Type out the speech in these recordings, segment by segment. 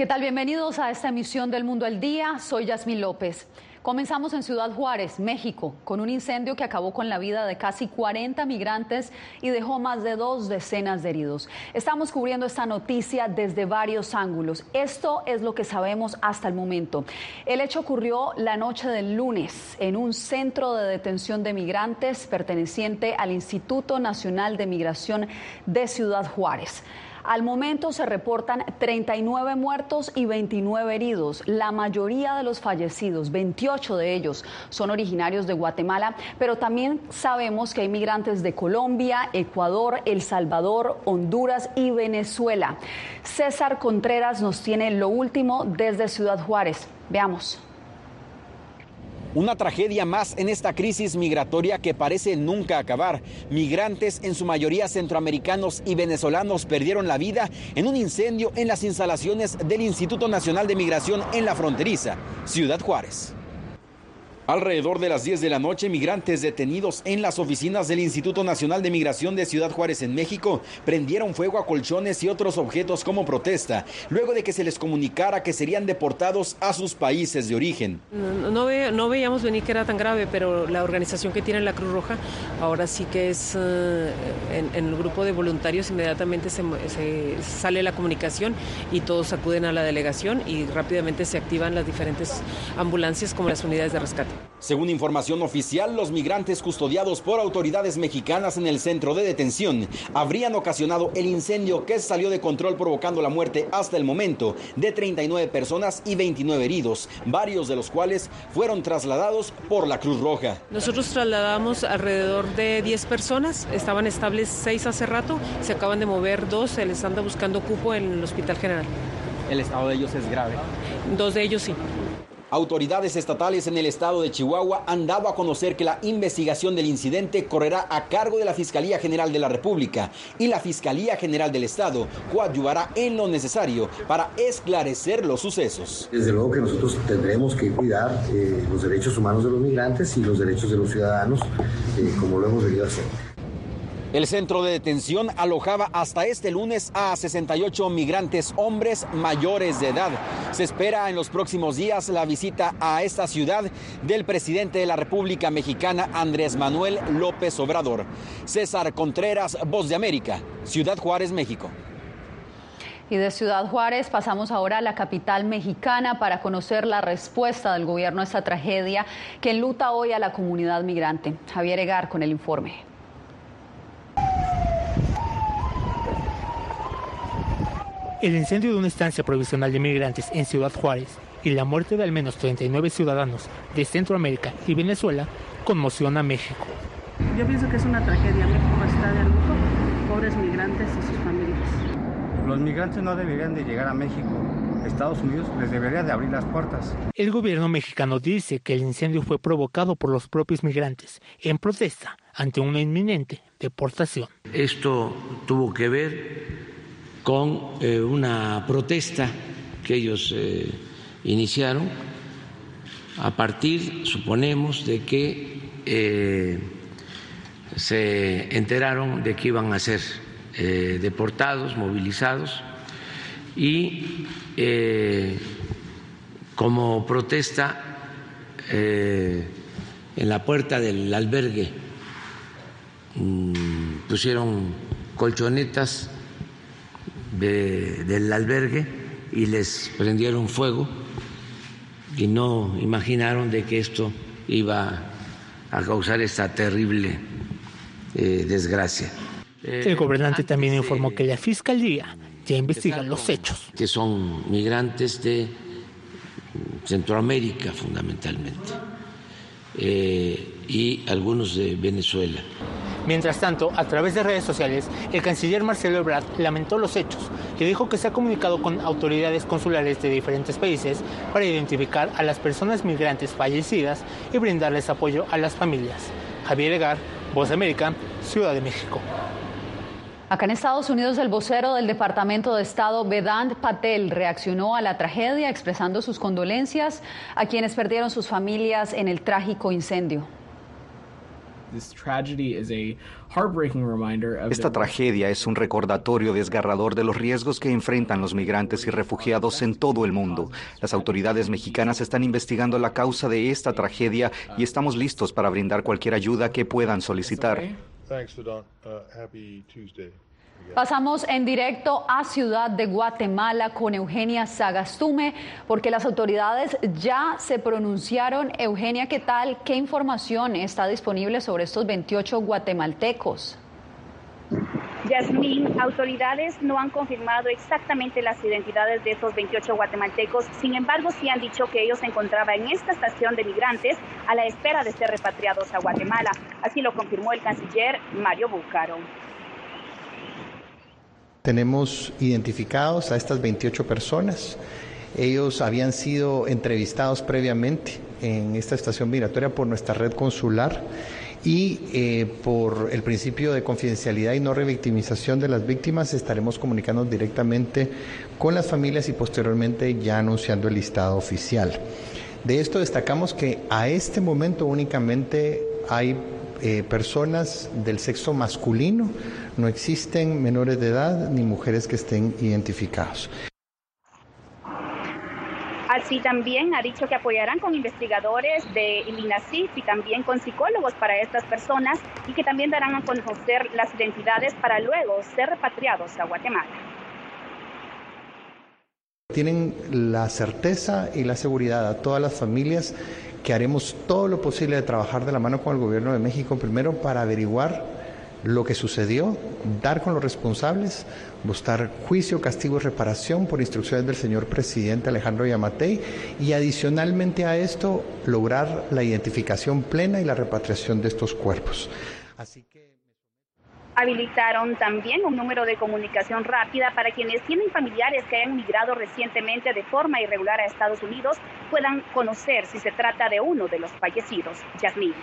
¿Qué tal? Bienvenidos a esta emisión del Mundo al Día. Soy Yasmín López. Comenzamos en Ciudad Juárez, México, con un incendio que acabó con la vida de casi 40 migrantes y dejó más de dos decenas de heridos. Estamos cubriendo esta noticia desde varios ángulos. Esto es lo que sabemos hasta el momento. El hecho ocurrió la noche del lunes en un centro de detención de migrantes perteneciente al Instituto Nacional de Migración de Ciudad Juárez. Al momento se reportan 39 muertos y 29 heridos. La mayoría de los fallecidos, 28 de ellos, son originarios de Guatemala, pero también sabemos que hay migrantes de Colombia, Ecuador, El Salvador, Honduras y Venezuela. César Contreras nos tiene lo último desde Ciudad Juárez. Veamos. Una tragedia más en esta crisis migratoria que parece nunca acabar. Migrantes, en su mayoría centroamericanos y venezolanos, perdieron la vida en un incendio en las instalaciones del Instituto Nacional de Migración en la fronteriza, Ciudad Juárez. Alrededor de las 10 de la noche, migrantes detenidos en las oficinas del Instituto Nacional de Migración de Ciudad Juárez en México prendieron fuego a colchones y otros objetos como protesta, luego de que se les comunicara que serían deportados a sus países de origen. No, veíamos venir que era tan grave, pero la organización que tiene la Cruz Roja ahora sí que es eh, en, el grupo de voluntarios inmediatamente se sale la comunicación y todos acuden a la delegación y rápidamente se activan las diferentes ambulancias como las unidades de rescate. Según información oficial, los migrantes custodiados por autoridades mexicanas en el centro de detención habrían ocasionado el incendio que salió de control provocando la muerte hasta el momento de 39 personas y 29 heridos, varios de los cuales fueron trasladados por la Cruz Roja. Nosotros trasladamos alrededor de 10 personas, estaban estables 6 hace rato, se acaban de mover dos, se les anda buscando cupo en el Hospital General. ¿El estado de ellos es grave? Dos de ellos sí. Autoridades estatales en el estado de Chihuahua han dado a conocer que la investigación del incidente correrá a cargo de la Fiscalía General de la República y la Fiscalía General del Estado coadyuvará en lo necesario para esclarecer los sucesos. Desde luego que nosotros tendremos que cuidar eh, los derechos humanos de los migrantes y los derechos de los ciudadanos, eh, como lo hemos venido haciendo. El centro de detención alojaba hasta este lunes a 68 migrantes hombres mayores de edad. Se espera en los próximos días la visita a esta ciudad del presidente de la República Mexicana, Andrés Manuel López Obrador. César Contreras, Voz de América, Ciudad Juárez, México. Y de Ciudad Juárez pasamos ahora a la capital mexicana para conocer la respuesta del gobierno a esta tragedia que enluta hoy a la comunidad migrante. Javier Egar con el informe. El incendio de una estancia provisional de migrantes en Ciudad Juárez y la muerte de al menos 39 ciudadanos de Centroamérica y Venezuela conmociona a México. Yo pienso que es una tragedia. México está de luto, pobres migrantes y sus familias. Los migrantes no deberían de llegar a México. Estados Unidos les debería de abrir las puertas. El gobierno mexicano dice que el incendio fue provocado por los propios migrantes en protesta ante una inminente deportación. Esto tuvo que ver con eh, una protesta que ellos eh, iniciaron a partir, suponemos, de que eh, se enteraron de que iban a ser deportados, movilizados y como protesta en la puerta del albergue mm, pusieron colchonetas del albergue y les prendieron fuego y no imaginaron de que esto iba a causar esta terrible eh, desgracia. El gobernante también informó que la fiscalía ya investiga los hechos. Que son migrantes de Centroamérica fundamentalmente eh, y algunos de Venezuela. Mientras tanto, a través de redes sociales, el canciller Marcelo Ebrard lamentó los hechos y dijo que se ha comunicado con autoridades consulares de diferentes países para identificar a las personas migrantes fallecidas y brindarles apoyo a las familias. Javier Egar, Voz América, Ciudad de México. Acá en Estados Unidos, el vocero del Departamento de Estado, Vedant Patel, reaccionó a la tragedia expresando sus condolencias a quienes perdieron sus familias en el trágico incendio. Esta tragedia es un recordatorio desgarrador de los riesgos que enfrentan los migrantes y refugiados en todo el mundo. Las autoridades mexicanas están investigando la causa de esta tragedia y estamos listos para brindar cualquier ayuda que puedan solicitar. Pasamos en directo a Ciudad de Guatemala con Eugenia Sagastume, porque las autoridades ya se pronunciaron. Eugenia, ¿qué tal? ¿Qué información está disponible sobre estos 28 guatemaltecos? Yasmín, autoridades no han confirmado exactamente las identidades de esos 28 guatemaltecos, sin embargo sí han dicho que ellos se encontraban en esta estación de migrantes a la espera de ser repatriados a Guatemala. Así lo confirmó el canciller Mario Búcaro. Tenemos identificados a estas 28 personas. Ellos habían sido entrevistados previamente en esta estación migratoria por nuestra red consular y eh, por el principio de confidencialidad y no revictimización de las víctimas estaremos comunicando directamente con las familias y posteriormente ya anunciando el listado oficial. De esto destacamos que a este momento únicamente hay eh, personas del sexo masculino, no existen menores de edad ni mujeres que estén identificados. Así también ha dicho que apoyarán con investigadores de INACIF y también con psicólogos para estas personas y que también darán a conocer las identidades para luego ser repatriados a Guatemala. Tienen la certeza y la seguridad a todas las familias que haremos todo lo posible de trabajar de la mano con el gobierno de México, primero para averiguar lo que sucedió, dar con los responsables, buscar juicio, castigo y reparación por instrucciones del señor presidente Alejandro Yamatei y adicionalmente a esto lograr la identificación plena y la repatriación de estos cuerpos. Así que habilitaron también un número de comunicación rápida para quienes tienen familiares que hayan migrado recientemente de forma irregular a Estados Unidos puedan conocer si se trata de uno de los fallecidos. Yasmín.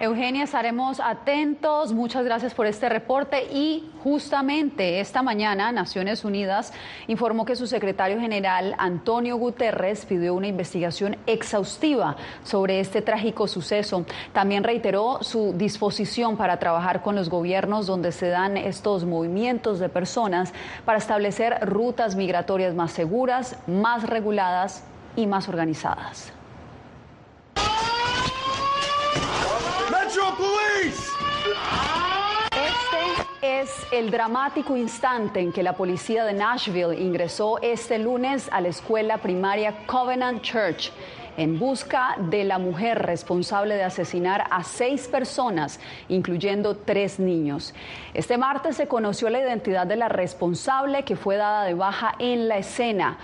Eugenia, estaremos atentos. Muchas gracias por este reporte. Y justamente esta mañana Naciones Unidas informó que su secretario general, Antonio Guterres, pidió una investigación exhaustiva sobre este trágico suceso. También reiteró su disposición para trabajar con los gobiernos donde se dan estos movimientos de personas para establecer rutas migratorias más seguras, más reguladas y más organizadas. Este es el dramático instante en que la policía de Nashville ingresó este lunes a la escuela primaria Covenant Church en busca de la mujer responsable de asesinar a seis personas, incluyendo tres niños. Este martes se conoció la identidad de la responsable que fue dada de baja en la escena.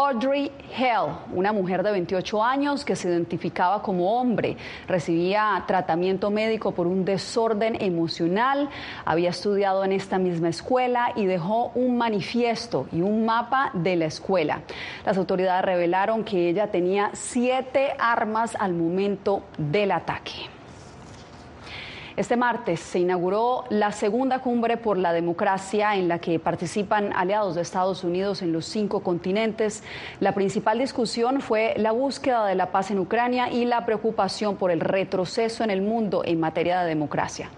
Audrey Hell, una mujer de 28 años que se identificaba como hombre, recibía tratamiento médico por un desorden emocional, había estudiado en esta misma escuela y dejó un manifiesto y un mapa de la escuela. Las autoridades revelaron que ella tenía siete armas al momento del ataque. Este martes se inauguró la segunda cumbre por la democracia en la que participan aliados de Estados Unidos en los cinco continentes. La principal discusión fue la búsqueda de la paz en Ucrania y la preocupación por el retroceso en el mundo en materia de democracia.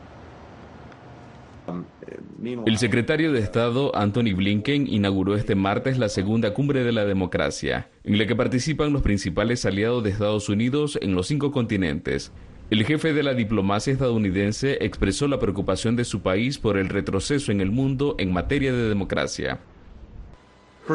El secretario de Estado, Anthony Blinken, inauguró este martes la segunda cumbre de la democracia, en la que participan los principales aliados de Estados Unidos en los cinco continentes. El jefe de la diplomacia estadounidense expresó la preocupación de su país por el retroceso en el mundo en materia de democracia. Uh,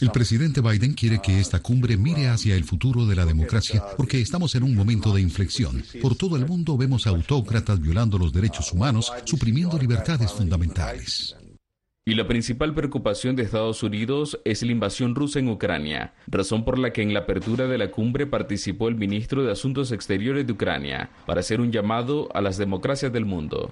el presidente Biden quiere que esta cumbre mire hacia el futuro de la democracia porque estamos en un momento de inflexión. Por todo el mundo vemos autócratas violando los derechos humanos, suprimiendo libertades fundamentales. Y la principal preocupación de Estados Unidos es la invasión rusa en Ucrania, razón por la que en la apertura de la cumbre participó el ministro de Asuntos Exteriores de Ucrania para hacer un llamado a las democracias del mundo.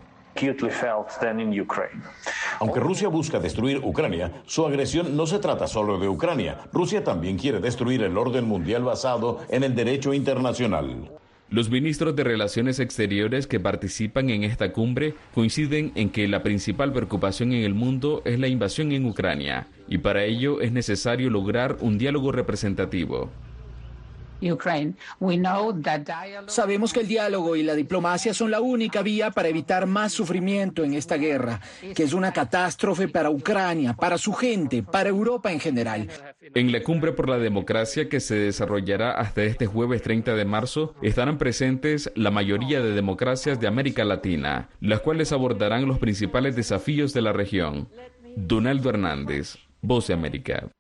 Aunque Rusia busca destruir Ucrania, su agresión no se trata solo de Ucrania. Rusia también quiere destruir el orden mundial basado en el derecho internacional. Los ministros de Relaciones Exteriores que participan en esta cumbre coinciden en que la principal preocupación en el mundo es la invasión en Ucrania y para ello es necesario lograr un diálogo representativo. Sabemos que el diálogo y la diplomacia son la única vía para evitar más sufrimiento en esta guerra, que es una catástrofe para Ucrania, para su gente, para Europa en general. En la cumbre por la democracia que se desarrollará hasta este jueves 30 de marzo, estarán presentes la mayoría de democracias de América Latina, las cuales abordarán los principales desafíos de la región. Donaldo Hernández, Voz de América.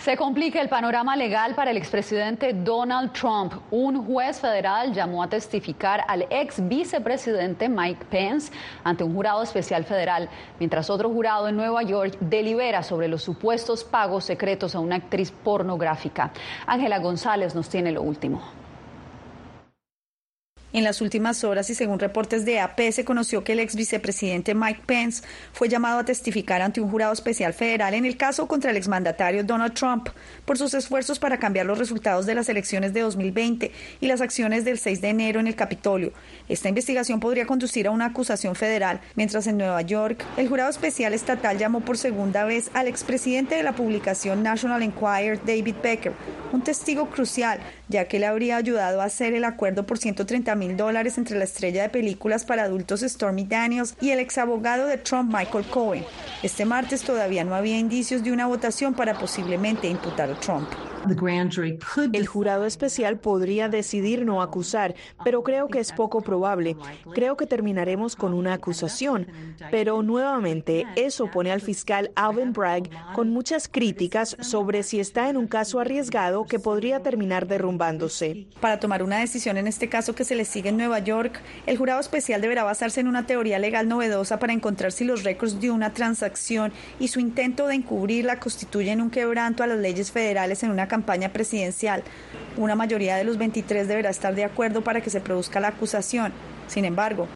Se complica el panorama legal para el expresidente Donald Trump. Un juez federal llamó a testificar al ex vicepresidente Mike Pence ante un jurado especial federal, mientras otro jurado en Nueva York delibera sobre los supuestos pagos secretos a una actriz pornográfica. Ángela González nos tiene lo último. En las últimas horas y según reportes de AP se conoció que el ex vicepresidente Mike Pence fue llamado a testificar ante un jurado especial federal en el caso contra el exmandatario Donald Trump por sus esfuerzos para cambiar los resultados de las elecciones de 2020 y las acciones del 6 de enero en el Capitolio. Esta investigación podría conducir a una acusación federal, mientras en Nueva York el jurado especial estatal llamó por segunda vez al expresidente de la publicación National Enquirer, David Becker, un testigo crucial, ya que le habría ayudado a hacer el acuerdo por 130 mil dólares entre la estrella de películas para adultos Stormy Daniels y el exabogado de Trump Michael Cohen. Este martes todavía no había indicios de una votación para posiblemente imputar a Trump. El jurado especial podría decidir no acusar, pero creo que es poco probable. Creo que terminaremos con una acusación. Pero nuevamente, eso pone al fiscal Alvin Bragg con muchas críticas sobre si está en un caso arriesgado que podría terminar derrumbándose. Para tomar una decisión en este caso que se le sigue en Nueva York, el jurado especial deberá basarse en una teoría legal novedosa para encontrar si los récords de una transacción y su intento de encubrirla constituyen un quebranto a las leyes federales en una campaña presidencial. Una mayoría de los 23 deberá estar de acuerdo para que se produzca la acusación. Sin embargo,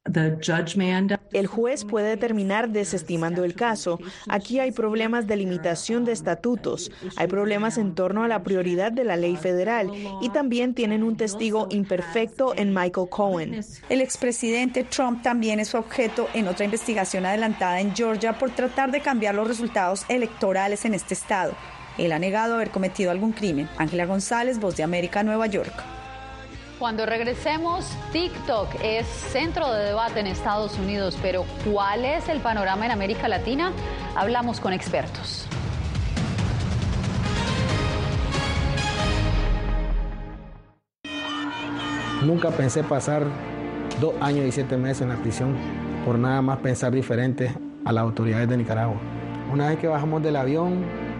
el juez puede terminar desestimando el caso. Aquí hay problemas de limitación de estatutos, hay problemas en torno a la prioridad de la ley federal y también tienen un testigo imperfecto en Michael Cohen. El expresidente Trump también es objeto en otra investigación adelantada en Georgia por tratar de cambiar los resultados electorales en este estado. Él ha negado haber cometido algún crimen. Ángela González, Voz de América, Nueva York. Cuando regresemos, TikTok es centro de debate en Estados Unidos, pero ¿cuál es el panorama en América Latina? Hablamos con expertos. Nunca pensé pasar dos años y siete meses en la prisión por nada más pensar diferente a las autoridades de Nicaragua. Una vez que bajamos del avión,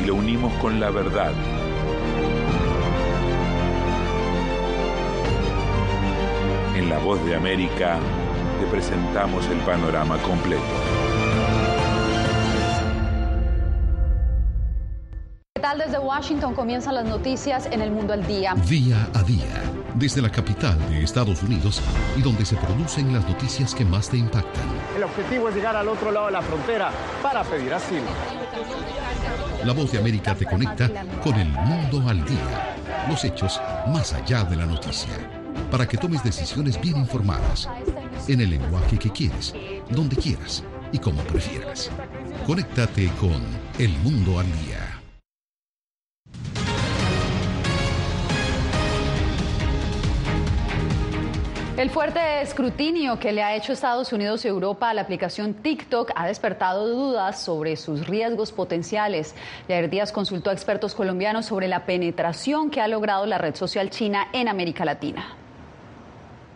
y lo unimos con la verdad. En La Voz de América te presentamos el panorama completo. ¿Qué tal desde Washington comienzan las noticias en el mundo al día? Día a día, desde la capital de Estados Unidos y donde se producen las noticias que más te impactan. El objetivo es llegar al otro lado de la frontera para pedir asilo. La voz de América te conecta con el mundo al día, los hechos más allá de la noticia, para que tomes decisiones bien informadas, en el lenguaje que quieres, donde quieras y como prefieras. Conéctate con El Mundo al Día. El fuerte escrutinio que le ha hecho Estados Unidos y Europa a la aplicación TikTok ha despertado dudas sobre sus riesgos potenciales. Jair Díaz consultó a expertos colombianos sobre la penetración que ha logrado la red social china en América Latina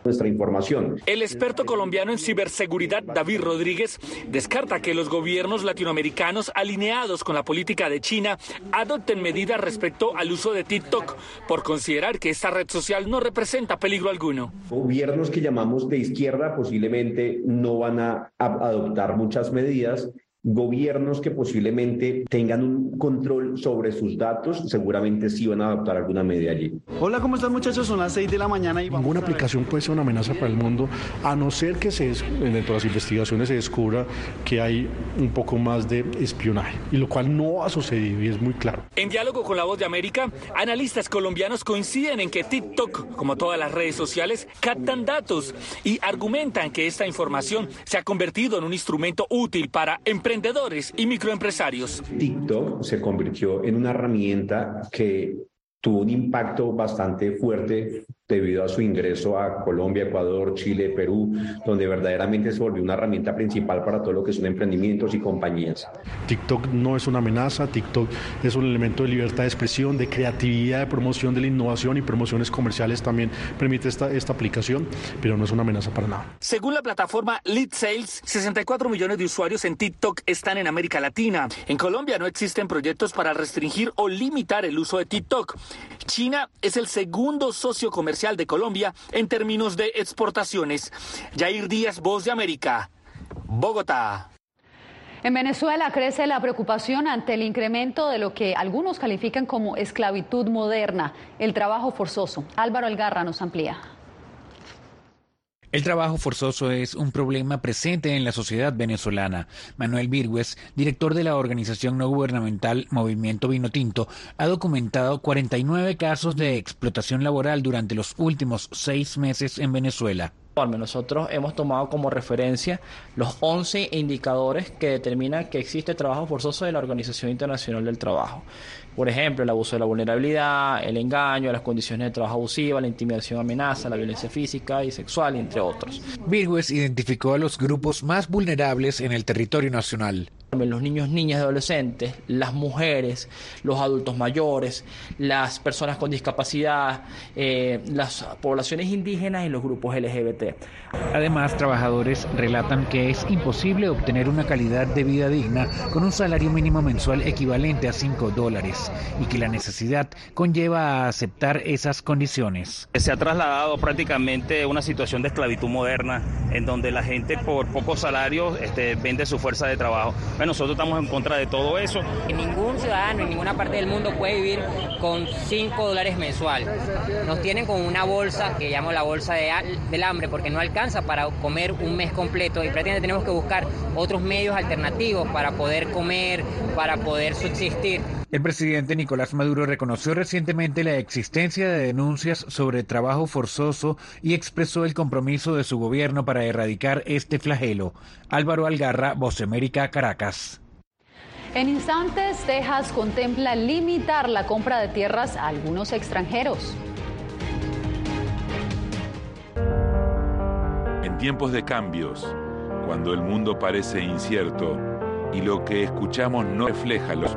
nuestra información. El experto colombiano en ciberseguridad David Rodríguez descarta que los gobiernos latinoamericanos alineados con la política de China adopten medidas respecto al uso de TikTok por considerar que esta red social no representa peligro alguno. Gobiernos que llamamos de izquierda posiblemente no van a adoptar muchas medidas gobiernos que posiblemente tengan un control sobre sus datos, seguramente sí van a adoptar alguna medida allí. Hola, ¿cómo están muchachos? Son las 6 de la mañana y Ninguna aplicación puede ser una amenaza para el mundo, a no ser que se, dentro de las investigaciones se descubra que hay un poco más de espionaje, y lo cual no ha sucedido y es muy claro. En diálogo con La Voz de América, analistas colombianos coinciden en que TikTok, como todas las redes sociales, captan datos y argumentan que esta información se ha convertido en un instrumento útil para emprender emprendedores y microempresarios. TikTok se convirtió en una herramienta que tuvo un impacto bastante fuerte debido a su ingreso a Colombia, Ecuador, Chile, Perú, donde verdaderamente se volvió una herramienta principal para todo lo que son emprendimientos y compañías. TikTok no es una amenaza, TikTok es un elemento de libertad de expresión, de creatividad, de promoción de la innovación y promociones comerciales también permite esta, esta aplicación, pero no es una amenaza para nada. Según la plataforma Lead Sales, 64 millones de usuarios en TikTok están en América Latina. En Colombia no existen proyectos para restringir o limitar el uso de TikTok. China es el segundo socio comercial de Colombia en términos de exportaciones. Jair Díaz, Voz de América, Bogotá. En Venezuela crece la preocupación ante el incremento de lo que algunos califican como esclavitud moderna, el trabajo forzoso. Álvaro Algarra nos amplía. El trabajo forzoso es un problema presente en la sociedad venezolana. Manuel Virgües, director de la organización no gubernamental Movimiento Vino Tinto, ha documentado 49 casos de explotación laboral durante los últimos seis meses en Venezuela. Nosotros hemos tomado como referencia los 11 indicadores que determinan que existe trabajo forzoso de la Organización Internacional del Trabajo. Por ejemplo, el abuso de la vulnerabilidad, el engaño, las condiciones de trabajo abusiva, la intimidación, amenaza, la violencia física y sexual, entre otros. Virgües identificó a los grupos más vulnerables en el territorio nacional los niños, niñas y adolescentes, las mujeres, los adultos mayores, las personas con discapacidad, eh, las poblaciones indígenas y los grupos LGBT. Además, trabajadores relatan que es imposible obtener una calidad de vida digna con un salario mínimo mensual equivalente a 5 dólares y que la necesidad conlleva a aceptar esas condiciones. Se ha trasladado prácticamente una situación de esclavitud moderna en donde la gente por pocos salarios este, vende su fuerza de trabajo. Nosotros estamos en contra de todo eso. Ningún ciudadano en ninguna parte del mundo puede vivir con 5 dólares mensual. Nos tienen con una bolsa que llamo la bolsa de, del hambre porque no alcanza para comer un mes completo y prácticamente tenemos que buscar otros medios alternativos para poder comer, para poder subsistir. El presidente Nicolás Maduro reconoció recientemente la existencia de denuncias sobre trabajo forzoso y expresó el compromiso de su gobierno para erradicar este flagelo. Álvaro Algarra, Voz América, Caracas. En instantes, Texas contempla limitar la compra de tierras a algunos extranjeros. En tiempos de cambios, cuando el mundo parece incierto y lo que escuchamos no refleja los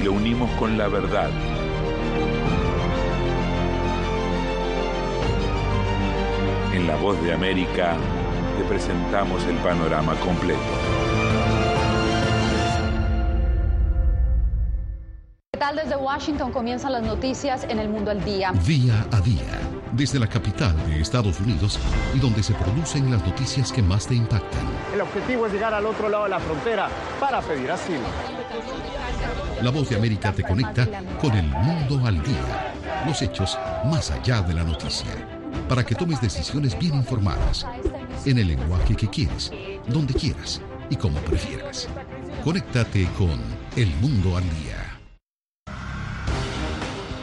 y lo unimos con la verdad. En La Voz de América te presentamos el panorama completo. ¿Qué tal desde Washington comienzan las noticias en el mundo al día? Día a día, desde la capital de Estados Unidos y donde se producen las noticias que más te impactan. El objetivo es llegar al otro lado de la frontera para pedir asilo. La voz de América te conecta con el mundo al día Los hechos más allá de la noticia. Para que tomes decisiones bien informadas. En el lenguaje que quieres, donde quieras y como prefieras. Conéctate con El Mundo al Día.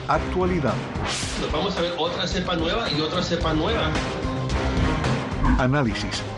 Actualidad. vamos a ver otra cepa nueva y otra cepa nueva. Análisis.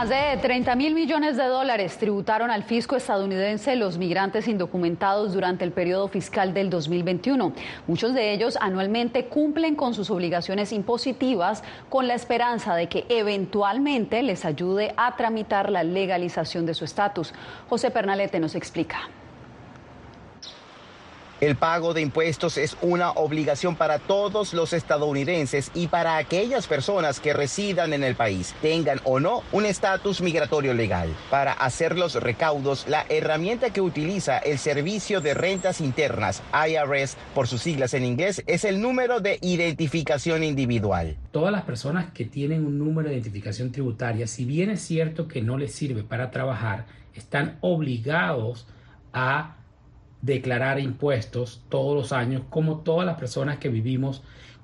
Más de 30 mil millones de dólares tributaron al fisco estadounidense los migrantes indocumentados durante el periodo fiscal del 2021. Muchos de ellos anualmente cumplen con sus obligaciones impositivas con la esperanza de que eventualmente les ayude a tramitar la legalización de su estatus. José Pernalete nos explica. El pago de impuestos es una obligación para todos los estadounidenses y para aquellas personas que residan en el país, tengan o no un estatus migratorio legal. Para hacer los recaudos, la herramienta que utiliza el Servicio de Rentas Internas, IRS por sus siglas en inglés, es el número de identificación individual. Todas las personas que tienen un número de identificación tributaria, si bien es cierto que no les sirve para trabajar, están obligados a declarar impuestos todos los años, como todas las personas que vivimos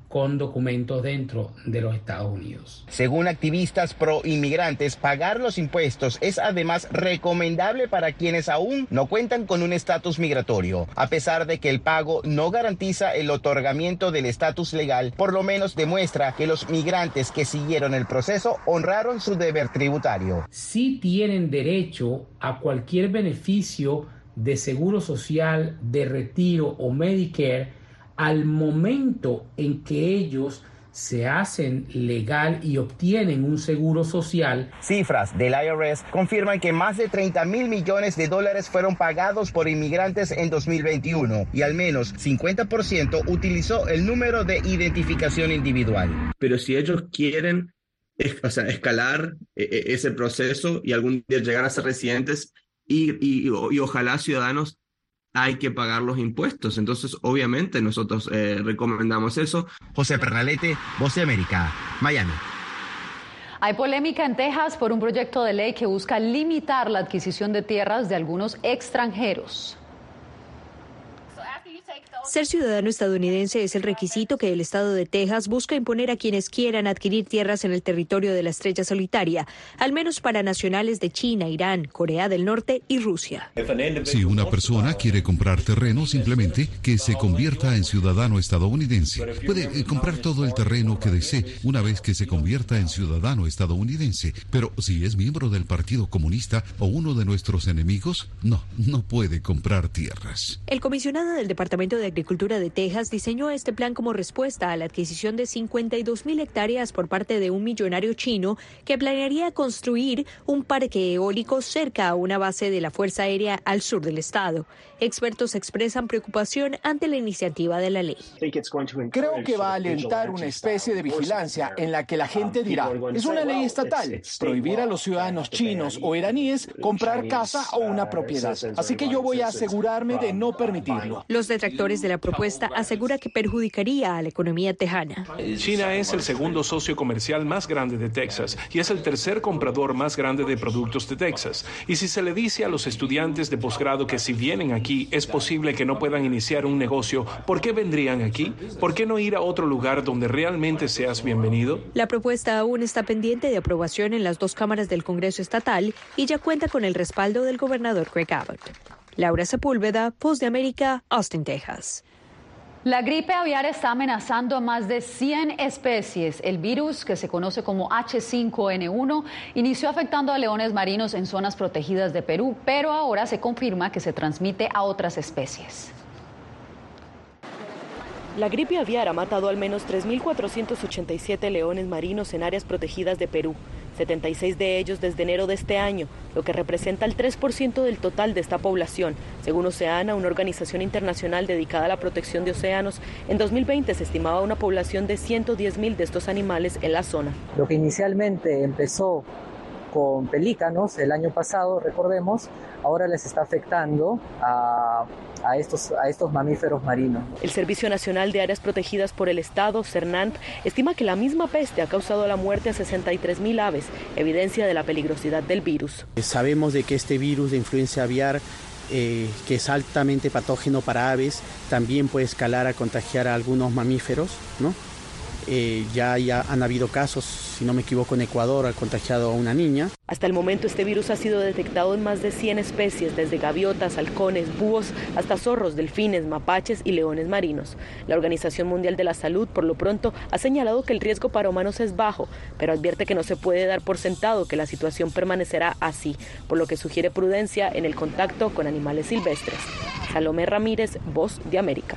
con documentos dentro de los Estados Unidos. Según activistas pro inmigrantes, pagar los impuestos es además recomendable para quienes aún no cuentan con un estatus migratorio. A pesar de que el pago no garantiza el otorgamiento del estatus legal, por lo menos demuestra que los migrantes que siguieron el proceso honraron su deber tributario. Sí tienen derecho a cualquier beneficio de seguro social, de retiro o Medicare al momento en que ellos se hacen legal y obtienen un seguro social. Cifras del IRS confirman que más de 30 mil millones de dólares fueron pagados por inmigrantes en 2021 y al menos 50% utilizó el número de identificación individual. Pero si ellos quieren escalar eh, eh, ese proceso y algún día llegar a ser residentes, y, ojalá ciudadanos hay que pagar los impuestos. Entonces, obviamente, nosotros eh, recomendamos eso. José Pernalete, Voz de América, Miami. Hay polémica en Texas por un proyecto de ley que busca limitar la adquisición de tierras de algunos extranjeros. Ser ciudadano estadounidense es el requisito que el estado de Texas busca imponer a quienes quieran adquirir tierras en el territorio de la estrella solitaria, al menos para nacionales de China, Irán, Corea del Norte y Rusia. Si una persona quiere comprar terreno, simplemente que se convierta en ciudadano estadounidense. Puede eh, comprar todo el terreno que desee una vez que se convierta en ciudadano estadounidense, pero si es miembro del Partido Comunista o uno de nuestros enemigos, no, no puede comprar tierras. El comisionado del Departamento de Agricultura de Texas diseñó este plan como respuesta a la adquisición de 52 mil hectáreas por parte de un millonario chino que planearía construir un parque eólico cerca a una base de la Fuerza Aérea al sur del estado. Expertos expresan preocupación ante la iniciativa de la ley. Creo que va a alentar una especie de vigilancia en la que la gente dirá, es una ley estatal, prohibir a los ciudadanos chinos o iraníes comprar casa o una propiedad. Así que yo voy a asegurarme de no permitirlo. Los detractores de la propuesta aseguran que perjudicaría a la economía tejana. China es el segundo socio comercial más grande de Texas y es el tercer comprador más grande de productos de Texas. Y si se le dice a los estudiantes de posgrado que si vienen aquí es posible que no puedan iniciar un negocio, ¿por qué vendrían aquí? ¿Por qué no ir a otro lugar donde realmente seas bienvenido? La propuesta aún está pendiente de aprobación en las dos cámaras del Congreso Estatal y ya cuenta con el respaldo del gobernador Greg Abbott. Laura Sepúlveda, Post de América, Austin, Texas. La gripe aviar está amenazando a más de 100 especies. El virus, que se conoce como H5N1, inició afectando a leones marinos en zonas protegidas de Perú, pero ahora se confirma que se transmite a otras especies. La gripe aviar ha matado al menos 3.487 leones marinos en áreas protegidas de Perú, 76 de ellos desde enero de este año, lo que representa el 3% del total de esta población. Según Oceana, una organización internacional dedicada a la protección de océanos, en 2020 se estimaba una población de 110.000 de estos animales en la zona. Lo que inicialmente empezó con pelícanos el año pasado, recordemos, ahora les está afectando a, estos, a estos mamíferos marinos. El Servicio Nacional de Áreas Protegidas por el Estado, CERNANT, estima que la misma peste ha causado la muerte a 63 mil aves, evidencia de la peligrosidad del virus. Sabemos de que este virus de influencia aviar eh, que es altamente patógeno para aves, también puede escalar a contagiar a algunos mamíferos, ¿no? Eh, ya, ya han habido casos, si no me equivoco, en Ecuador ha contagiado a una niña. Hasta el momento este virus ha sido detectado en más de 100 especies, desde gaviotas, halcones, búhos, hasta zorros, delfines, mapaches y leones marinos. La Organización Mundial de la Salud, por lo pronto, ha señalado que el riesgo para humanos es bajo, pero advierte que no se puede dar por sentado que la situación permanecerá así, por lo que sugiere prudencia en el contacto con animales silvestres. Salomé Ramírez, Voz de América.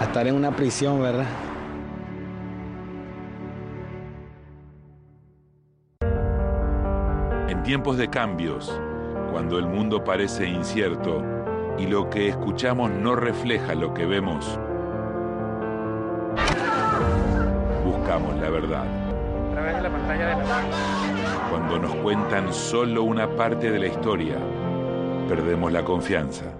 a estar en una prisión, ¿verdad? En tiempos de cambios, cuando el mundo parece incierto y lo que escuchamos no refleja lo que vemos, buscamos la verdad. Cuando nos cuentan solo una parte de la historia, perdemos la confianza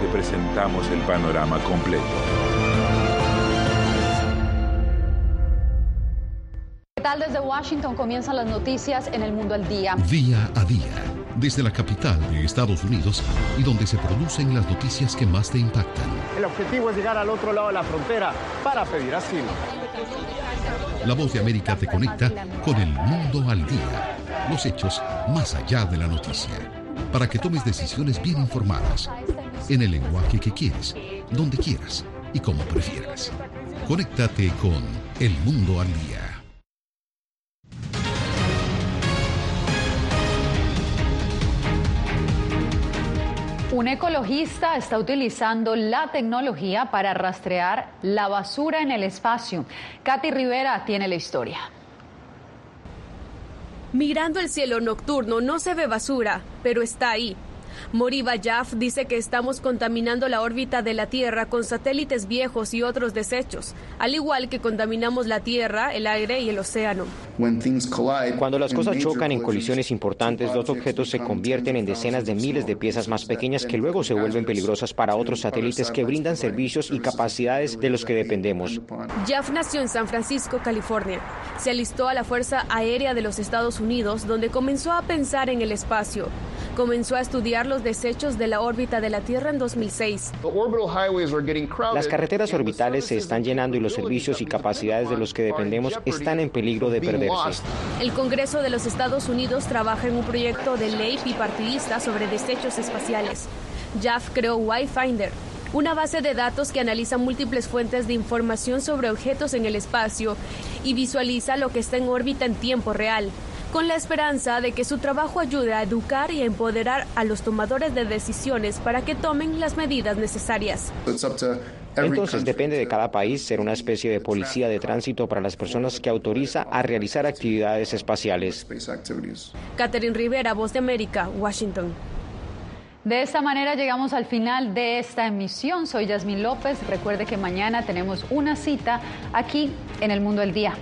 te presentamos el panorama completo. ¿Qué tal desde Washington comienzan las noticias en el mundo al día? Día a día, desde la capital de Estados Unidos y donde se producen las noticias que más te impactan. El objetivo es llegar al otro lado de la frontera para pedir asilo. La voz de América te conecta con el mundo al día, los hechos más allá de la noticia, para que tomes decisiones bien informadas en el lenguaje que quieres, donde quieras y como prefieras. Conéctate con El Mundo al Día. Un ecologista está utilizando la tecnología para rastrear la basura en el espacio. Katy Rivera tiene la historia. Mirando el cielo nocturno no se ve basura, pero está ahí, Moriba Jaf dice que estamos contaminando la órbita de la Tierra con satélites viejos y otros desechos, al igual que contaminamos la Tierra, el aire y el océano. Cuando las cosas chocan en colisiones importantes, los objetos se convierten en decenas de miles de piezas más pequeñas que luego se vuelven peligrosas para otros satélites que brindan servicios y capacidades de los que dependemos. Jaff nació en San Francisco, California. Se alistó a la Fuerza Aérea de los Estados Unidos, donde comenzó a pensar en el espacio. Comenzó a estudiar los desechos de la órbita de la Tierra en 2006. Las carreteras orbitales se están llenando y los servicios y capacidades de los que dependemos están en peligro de perderse. El Congreso de los Estados Unidos trabaja en un proyecto de ley bipartidista sobre desechos espaciales. JAF creó Y-Finder, una base de datos que analiza múltiples fuentes de información sobre objetos en el espacio y visualiza lo que está en órbita en tiempo real, con la esperanza de que su trabajo ayude a educar y a empoderar a los tomadores de decisiones para que tomen las medidas necesarias. Entonces depende de cada país ser una especie de policía de tránsito para las personas que autoriza a realizar actividades espaciales. Catherine Rivera, Voz de América, Washington. De esta manera llegamos al final de esta emisión. Soy Yasmín López. Recuerde que mañana tenemos una cita aquí en el Mundo del Día.